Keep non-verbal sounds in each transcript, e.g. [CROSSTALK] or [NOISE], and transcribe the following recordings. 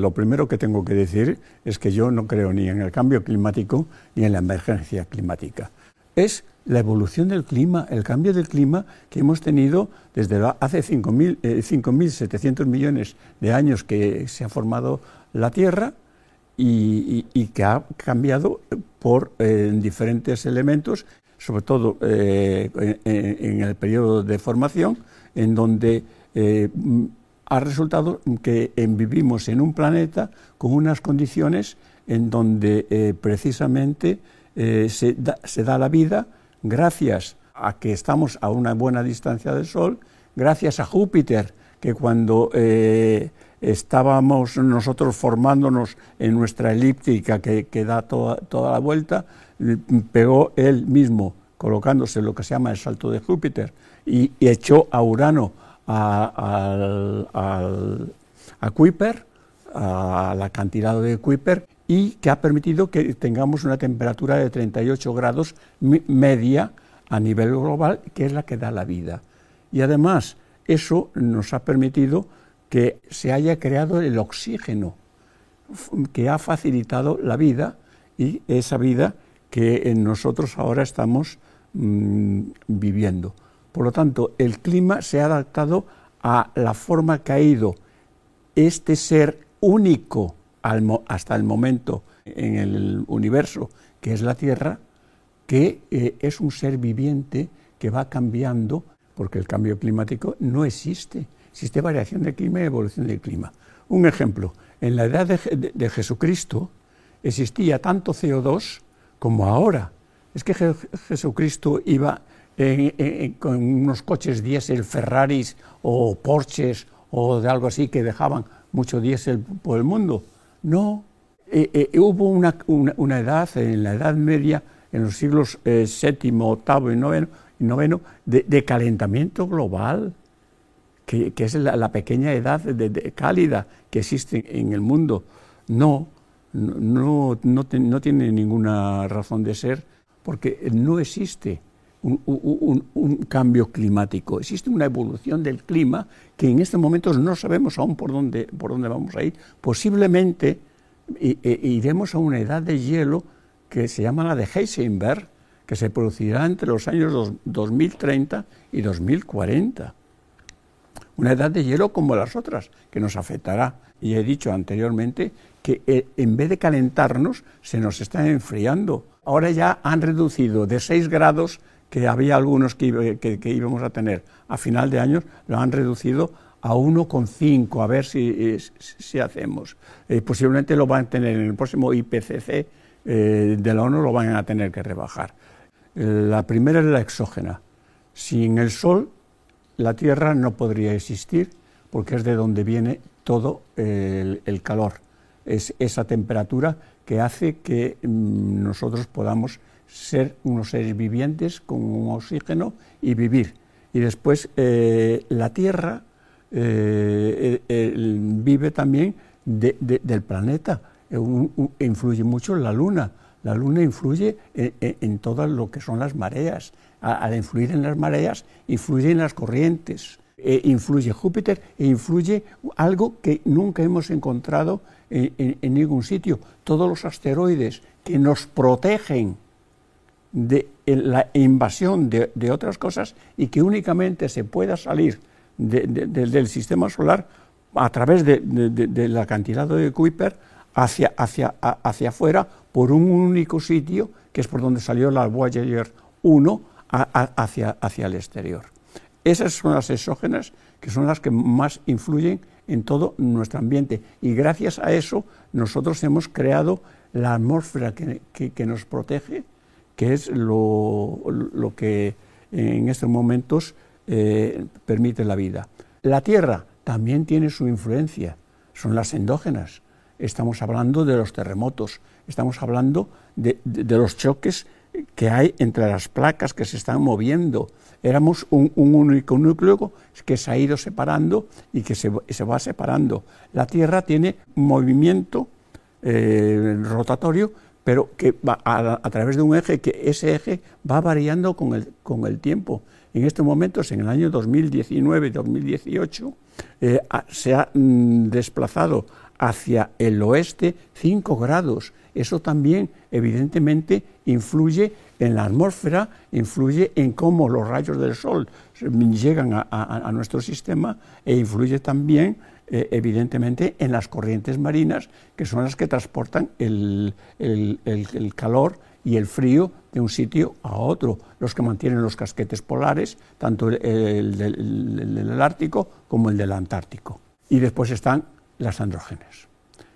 Lo primero que tengo que decir es que yo no creo ni en el cambio climático ni en la emergencia climática. Es la evolución del clima, el cambio del clima que hemos tenido desde hace 5.700 eh, millones de años que se ha formado la Tierra y, que ha cambiado por eh, diferentes elementos, sobre todo eh, en, el periodo de formación, en donde ha resultado que vivimos en un planeta con unas condiciones en donde precisamente se da la vida gracias a que estamos a una buena distancia del Sol, gracias a Júpiter, que cuando eh, estábamos nosotros formándonos en nuestra elíptica que, da toda, la vuelta, pegó él mismo, colocándose lo que se llama el salto de Júpiter, y, echó a Urano a, a Kuiper, a la cantidad de Kuiper, y que ha permitido que tengamos una temperatura de 38 grados media a nivel global, que es la que da la vida. Y además, eso nos ha permitido que se haya creado el oxígeno, que ha facilitado la vida y esa vida que nosotros ahora estamos mm, viviendo. Por lo tanto, el clima se ha adaptado a la forma que ha ido este ser único hasta el momento en el universo, que es la Tierra, que eh, es un ser viviente que va cambiando, porque el cambio climático no existe. Existe variación del clima y evolución del clima. Un ejemplo, en la edad de, Jesucristo existía tanto CO2 como ahora. Es que Jesucristo iba con unos coches diésel, Ferraris o Porsches o de algo así que dejaban mucho diésel por el mundo. No, eh, eh, hubo una, edad, en la Edad Media, en los siglos VII, VIII y IX, de, calentamiento global, que, es la, pequeña edad de, cálida que existe en el mundo. No, no, no, tiene ninguna razón de ser, porque no existe un, cambio climático, existe una evolución del clima que en este momento no sabemos aún por dónde, por dónde vamos a ir. Posiblemente e, iremos a una edad de hielo que se llama la de Heisenberg, que se producirá entre los años 2030 y 2040. Una edad de hielo como las otras, que nos afectará. Y he dicho anteriormente que eh, en vez de calentarnos, se nos está enfriando. Ahora ya han reducido de 6 grados que había algunos que, íbamos a tener a final de año, lo han reducido a 1,5, a ver si, si, hacemos. Eh, posiblemente lo van a tener en el próximo IPCC eh, de la ONU, lo van a tener que rebajar. La primera es la exógena. Sin el Sol, la Tierra no podría existir porque es de donde viene todo el, calor. Es esa temperatura que hace que mm, nosotros podamos ser unos seres vivientes con un oxígeno y vivir. Y después eh, la Tierra eh, eh, vive también del planeta, influye mucho la Luna. La Luna influye en, todo lo que son las mareas. al influir en las mareas, influye en las corrientes. influye Júpiter e influye algo que nunca hemos encontrado en ningún sitio. Todos los asteroides que nos protegen de la invasión de, otras cosas y que únicamente se pueda salir del sistema solar a través de, la cantidad de Kuiper hacia, hacia, hacia afuera por un único sitio, que es por donde salió la Voyager 1 hacia, hacia el exterior. Esas son las exógenas que son las que más influyen en todo nuestro ambiente y gracias a eso nosotros hemos creado la atmósfera que nos protege que es lo, que en estos momentos eh, permite la vida. La Tierra también tiene su influencia, son las endógenas. Estamos hablando de los terremotos, estamos hablando de, los choques que hay entre las placas que se están moviendo. Éramos un, único núcleo que se ha ido separando y que se, va separando. La Tierra tiene movimiento eh, rotatorio, pero que va a, través de un eje, que ese eje va variando con el, con el tiempo. En estos momentos, en el año 2019-2018, eh, se ha mm, desplazado hacia el oeste 5 grados. Eso también, evidentemente, influye en la atmósfera, influye en cómo los rayos del sol llegan a, nuestro sistema e influye también, eh, evidentemente, en las corrientes marinas, que son las que transportan el, calor y el frío de un sitio a otro, los que mantienen los casquetes polares, tanto el, del Ártico como el del Antártico. Y después están las andrógenas,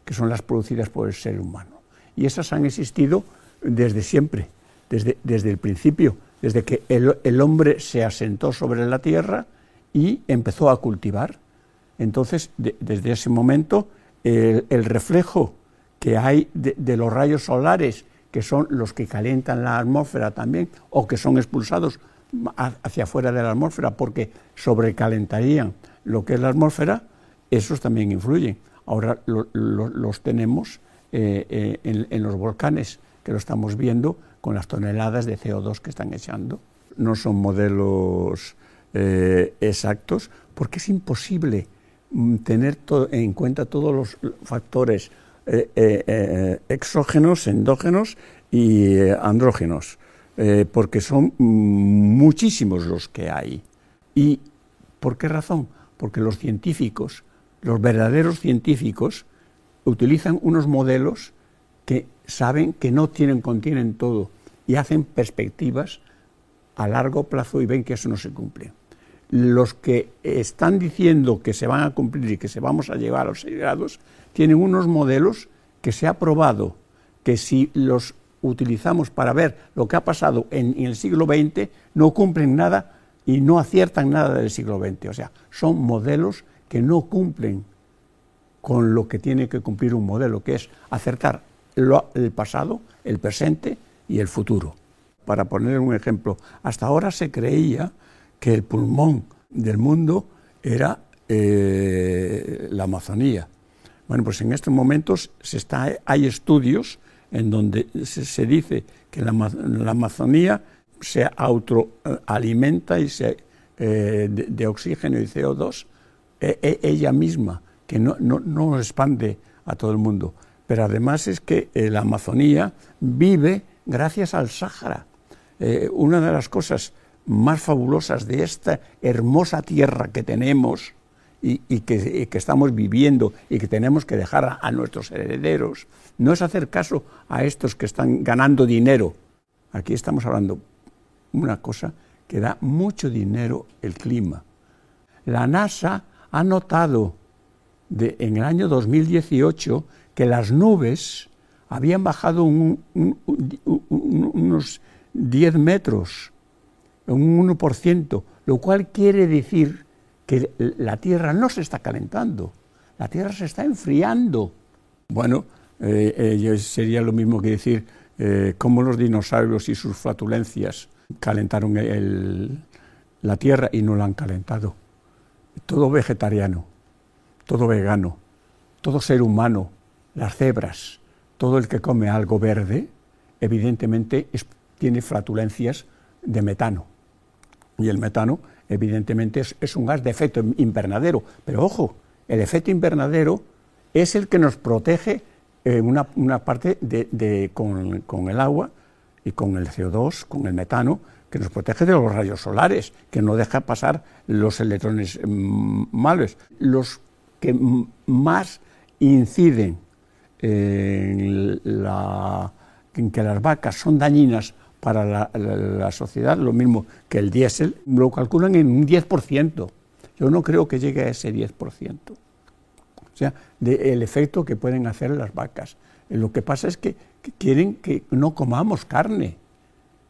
que son las producidas por el ser humano. Y esas han existido desde siempre, desde, desde el principio, desde que el, hombre se asentó sobre la tierra y empezó a cultivar. Entonces, desde ese momento, el, reflejo que hay de, los rayos solares, que son los que calientan la atmósfera también, o que son expulsados hacia afuera de la atmósfera porque sobrecalentarían lo que es la atmósfera, esos también influyen. Ahora los tenemos eh, eh, en, los volcanes, que lo estamos viendo con las toneladas de CO2 que están echando. No son modelos eh, exactos porque es imposible tener en cuenta todos los factores exógenos, endógenos y andrógenos, porque son mm, muchísimos los que hay. ¿Y por qué razón? Porque los científicos los verdaderos científicos utilizan unos modelos que saben que no tienen, contienen todo y hacen perspectivas a largo plazo y ven que eso no se cumple. Los que están diciendo que se van a cumplir y que se vamos a llevar a los 6 grados tienen unos modelos que se ha probado que si los utilizamos para ver lo que ha pasado en, en el siglo XX no cumplen nada y no aciertan nada del siglo XX. O sea, son modelos que no cumplen con lo que tiene que cumplir un modelo, que es acertar el pasado, el presente y el futuro. Para poner un ejemplo, hasta ahora se creía que el pulmón del mundo era eh, la Amazonía. Bueno, pues en estos momentos se está, hay estudios en donde se, dice que la, Amazonía se autoalimenta y se, eh, de, oxígeno y CO2 e, e, ella misma, que no, no, expande a todo el mundo. Pero además es que eh, la Amazonía vive gracias al Sáhara. Una de las cosas más fabulosas de esta hermosa tierra que tenemos y, que, estamos viviendo y que tenemos que dejar a, nuestros herederos, no es hacer caso a estos que están ganando dinero. Aquí estamos hablando una cosa que da mucho dinero el clima. La NASA ha notado en el año 2018 que las nubes habían bajado unos 10 metros, un 1%, lo cual quiere decir que la Tierra no se está calentando, la Tierra se está enfriando. Bueno, eh, eh, sería lo mismo que decir eh, cómo los dinosaurios y sus flatulencias calentaron la Tierra y no la han calentado todo vegetariano, todo vegano, todo ser humano, las cebras, todo el que come algo verde, evidentemente tiene flatulencias de metano. Y el metano, evidentemente, es, un gas de efecto invernadero. Pero ojo, el efecto invernadero es el que nos protege en una, parte con, con el agua y con el CO2, con el metano, que nos protege de los rayos solares, que no deja pasar los electrones mm, malos. Los que más inciden en, que las vacas son dañinas para la, sociedad, lo mismo que el diésel, lo calculan en un 10%. Yo no creo que llegue a ese 10%. O sea, del efecto que pueden hacer las vacas. Lo que pasa es que quieren que no comamos carne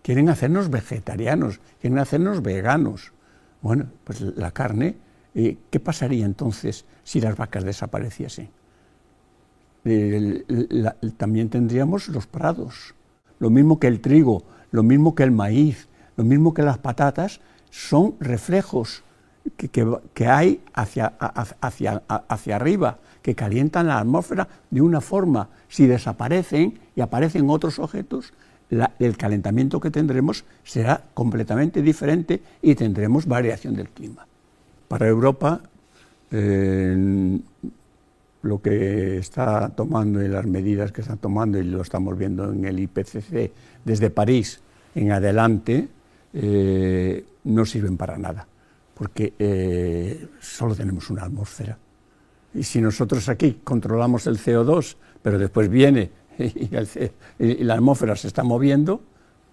quieren hacernos vegetarianos, quieren hacernos veganos. Bueno, pues la carne, eh, ¿qué pasaría entonces si las vacas desapareciesen? también tendríamos los prados, lo mismo que el trigo, lo mismo que el maíz, lo mismo que las patatas, son reflejos que, hay hacia, hacia, hacia arriba, que calientan la atmósfera de una forma. Si desaparecen y aparecen otros objetos, el calentamiento que tendremos será completamente diferente y tendremos variación del clima. Para Europa, lo que está tomando y las medidas que están tomando, y lo estamos viendo en el IPCC desde París en adelante, eh, no sirven para nada porque eh, solo tenemos una atmósfera. Y si nosotros aquí controlamos el CO2, pero después viene [LAUGHS] y, la atmósfera se está moviendo,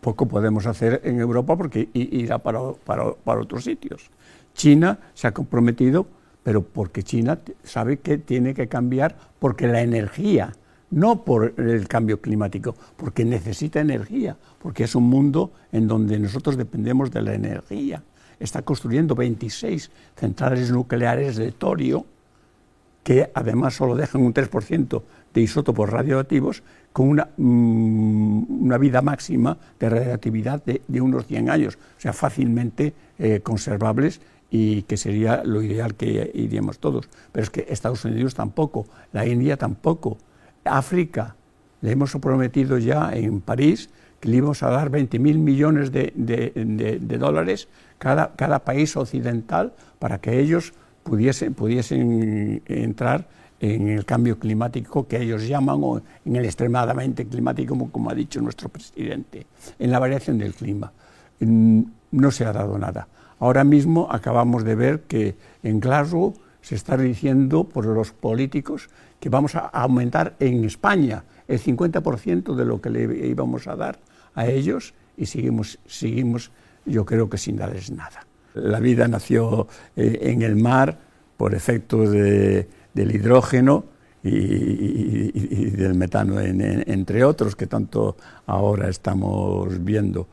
poco podemos hacer en Europa porque irá para, para, otros sitios. China se ha comprometido, pero porque China sabe que tiene que cambiar, porque la energía, no por el cambio climático, porque necesita energía, porque es un mundo en donde nosotros dependemos de la energía. Está construyendo 26 centrales nucleares de torio, que además solo dejan un 3% de isótopos radioactivos, con una, mm, una, vida máxima de radioactividad de, unos 100 años, o sea, fácilmente eh, conservables y que sería lo ideal que iríamos todos. Pero es que Estados Unidos tampoco, la India tampoco, África, le hemos prometido ya en París que le íbamos a dar 20.000 millones de, de dólares cada, cada país occidental para que ellos pudiesen, pudiesen entrar en el cambio climático que ellos llaman, o en el extremadamente climático, como, ha dicho nuestro presidente, en la variación del clima. Mm, no se ha dado nada. Ahora mismo acabamos de ver que en Glasgow se está diciendo por los políticos que vamos a aumentar en España el 50% de lo que le íbamos a dar a ellos y seguimos, seguimos yo creo que sin darles nada. La vida nació eh, en el mar por efecto del hidrógeno y, del metano, entre otros, que tanto ahora estamos viendo.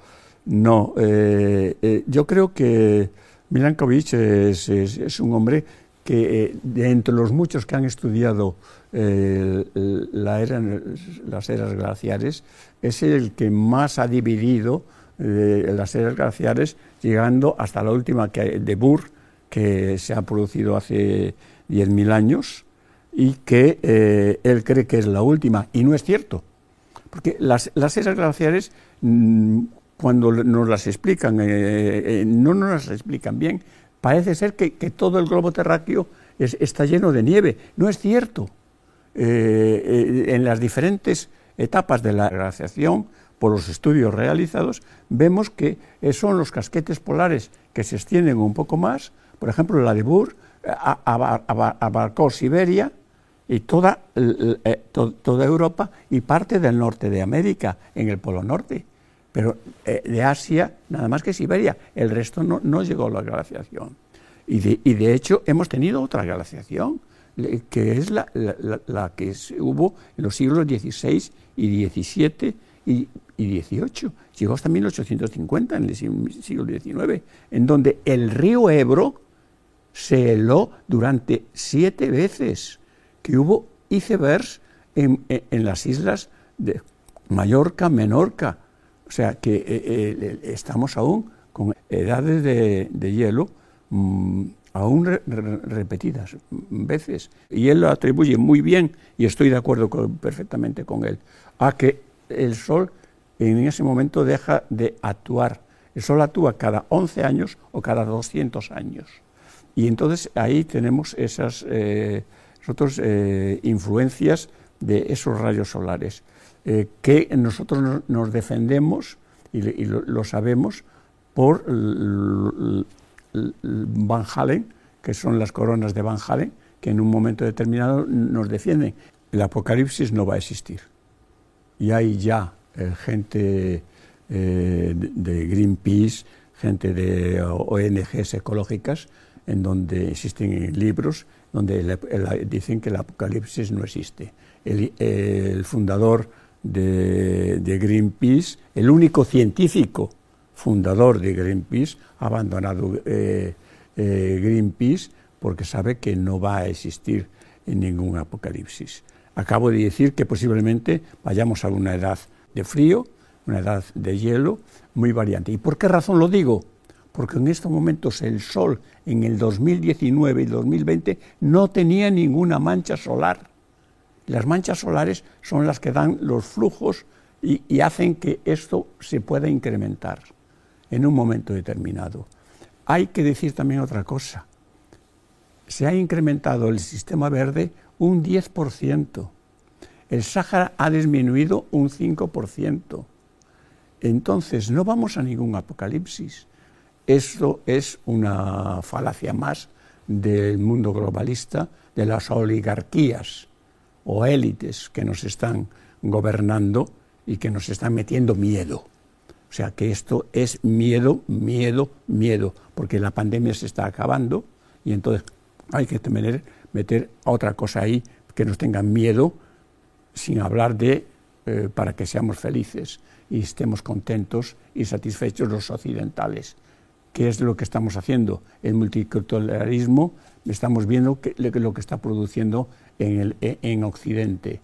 No, eh, eh, yo creo que Milankovitch es, un hombre que, de entre los muchos que han estudiado la era, las eras glaciares, es el que más ha dividido de las eras glaciares, llegando hasta la última que, de Burr, que se ha producido hace 10.000 años y que eh, él cree que es la última, y no es cierto, porque las, las eras glaciares, mm, cuando nos las explican, eh, eh, no nos las explican bien, parece ser que, todo el globo terráqueo está lleno de nieve, no es cierto. en las diferentes etapas de la glaciación, por los estudios realizados, vemos que son los casquetes polares que se extienden un poco más, por ejemplo, la de Burr abarcó Siberia y toda, eh, toda Europa y parte del norte de América, en el Polo Norte. Pero eh, de Asia, nada más que Siberia, el resto no, llegó a la glaciación. Y de, hecho hemos tenido otra glaciación, que es la, la, que hubo en los siglos XVI y XVII y, y 18. Llegó hasta 1850, en el siglo XIX, en donde el río Ebro se heló durante siete veces, que hubo icebergs en, las islas de Mallorca, Menorca. O sea que eh, eh, estamos aún con edades de, hielo mm, aún repetidas veces. Y él lo atribuye muy bien, y estoy de acuerdo perfectamente con él, a que el Sol en ese momento deja de actuar. El Sol actúa cada 11 años o cada 200 años. Y entonces ahí tenemos esas eh, eh, influencias de esos rayos solares, eh, que nosotros nos, defendemos y, lo, sabemos por Van Halen, que son las coronas de Van Halen, que en un momento determinado nos defienden. El apocalipsis no va a existir. Y hay ya eh, gente eh, de Greenpeace, gente de ONGs ecológicas, en donde existen libros donde dicen que el apocalipsis no existe. El, fundador de, Greenpeace, el único científico fundador de Greenpeace, ha abandonado eh, eh, Greenpeace porque sabe que no va a existir ningún apocalipsis. Acabo de decir que posiblemente vayamos a una edad de frío, una edad de hielo muy variante. ¿Y por qué razón lo digo? Porque en estos momentos el Sol en el 2019 y 2020 no tenía ninguna mancha solar. Las manchas solares son las que dan los flujos y, hacen que esto se pueda incrementar en un momento determinado. Hay que decir también otra cosa. Se ha incrementado el sistema verde un 10%. El Sáhara ha disminuido un 5%. Entonces, no vamos a ningún apocalipsis. Esto es una falacia más del mundo globalista, de las oligarquías o élites que nos están gobernando y que nos están metiendo miedo. O sea que esto es miedo, miedo, miedo, porque la pandemia se está acabando y entonces hay que tener, meter otra cosa ahí que nos tenga miedo sin hablar de eh, para que seamos felices y estemos contentos y satisfechos los occidentales. ¿Qué es lo que estamos haciendo? El multiculturalismo, estamos viendo que, lo que está produciendo en, el, en Occidente.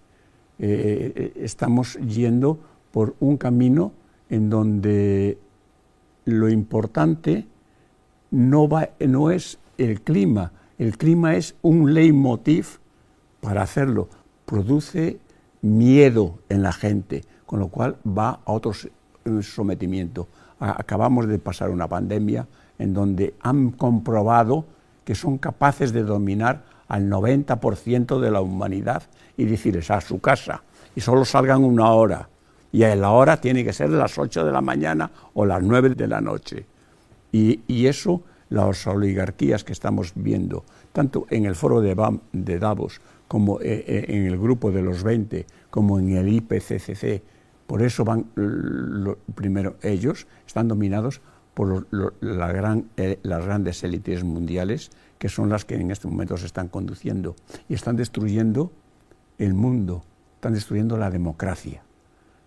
Eh, eh, estamos yendo por un camino en donde lo importante no, va, no es el clima, el clima es un leitmotiv para hacerlo. Produce miedo en la gente, con lo cual va a otro sometimiento. Acabamos de pasar una pandemia en donde han comprobado que son capaces de dominar al 90% de la humanidad y decirles a su casa y solo salgan una hora. Y a la hora tiene que ser las 8 de la mañana o las 9 de la noche. Y, eso, las oligarquías que estamos viendo, tanto en el foro de, de Davos como eh, eh, en el grupo de los 20, como en el IPCCC, por eso van, primero, ellos están dominados por la gran, eh, las grandes élites mundiales, que son las que en este momento se están conduciendo y están destruyendo el mundo, están destruyendo la democracia,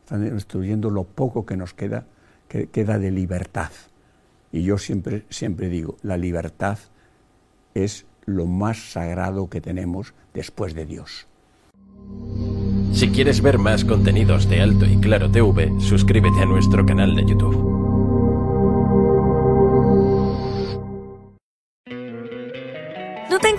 están destruyendo lo poco que nos queda, que queda de libertad. Y yo siempre, siempre digo, la libertad es lo más sagrado que tenemos después de Dios. Si quieres ver más contenidos de Alto y Claro TV, suscríbete a nuestro canal de YouTube.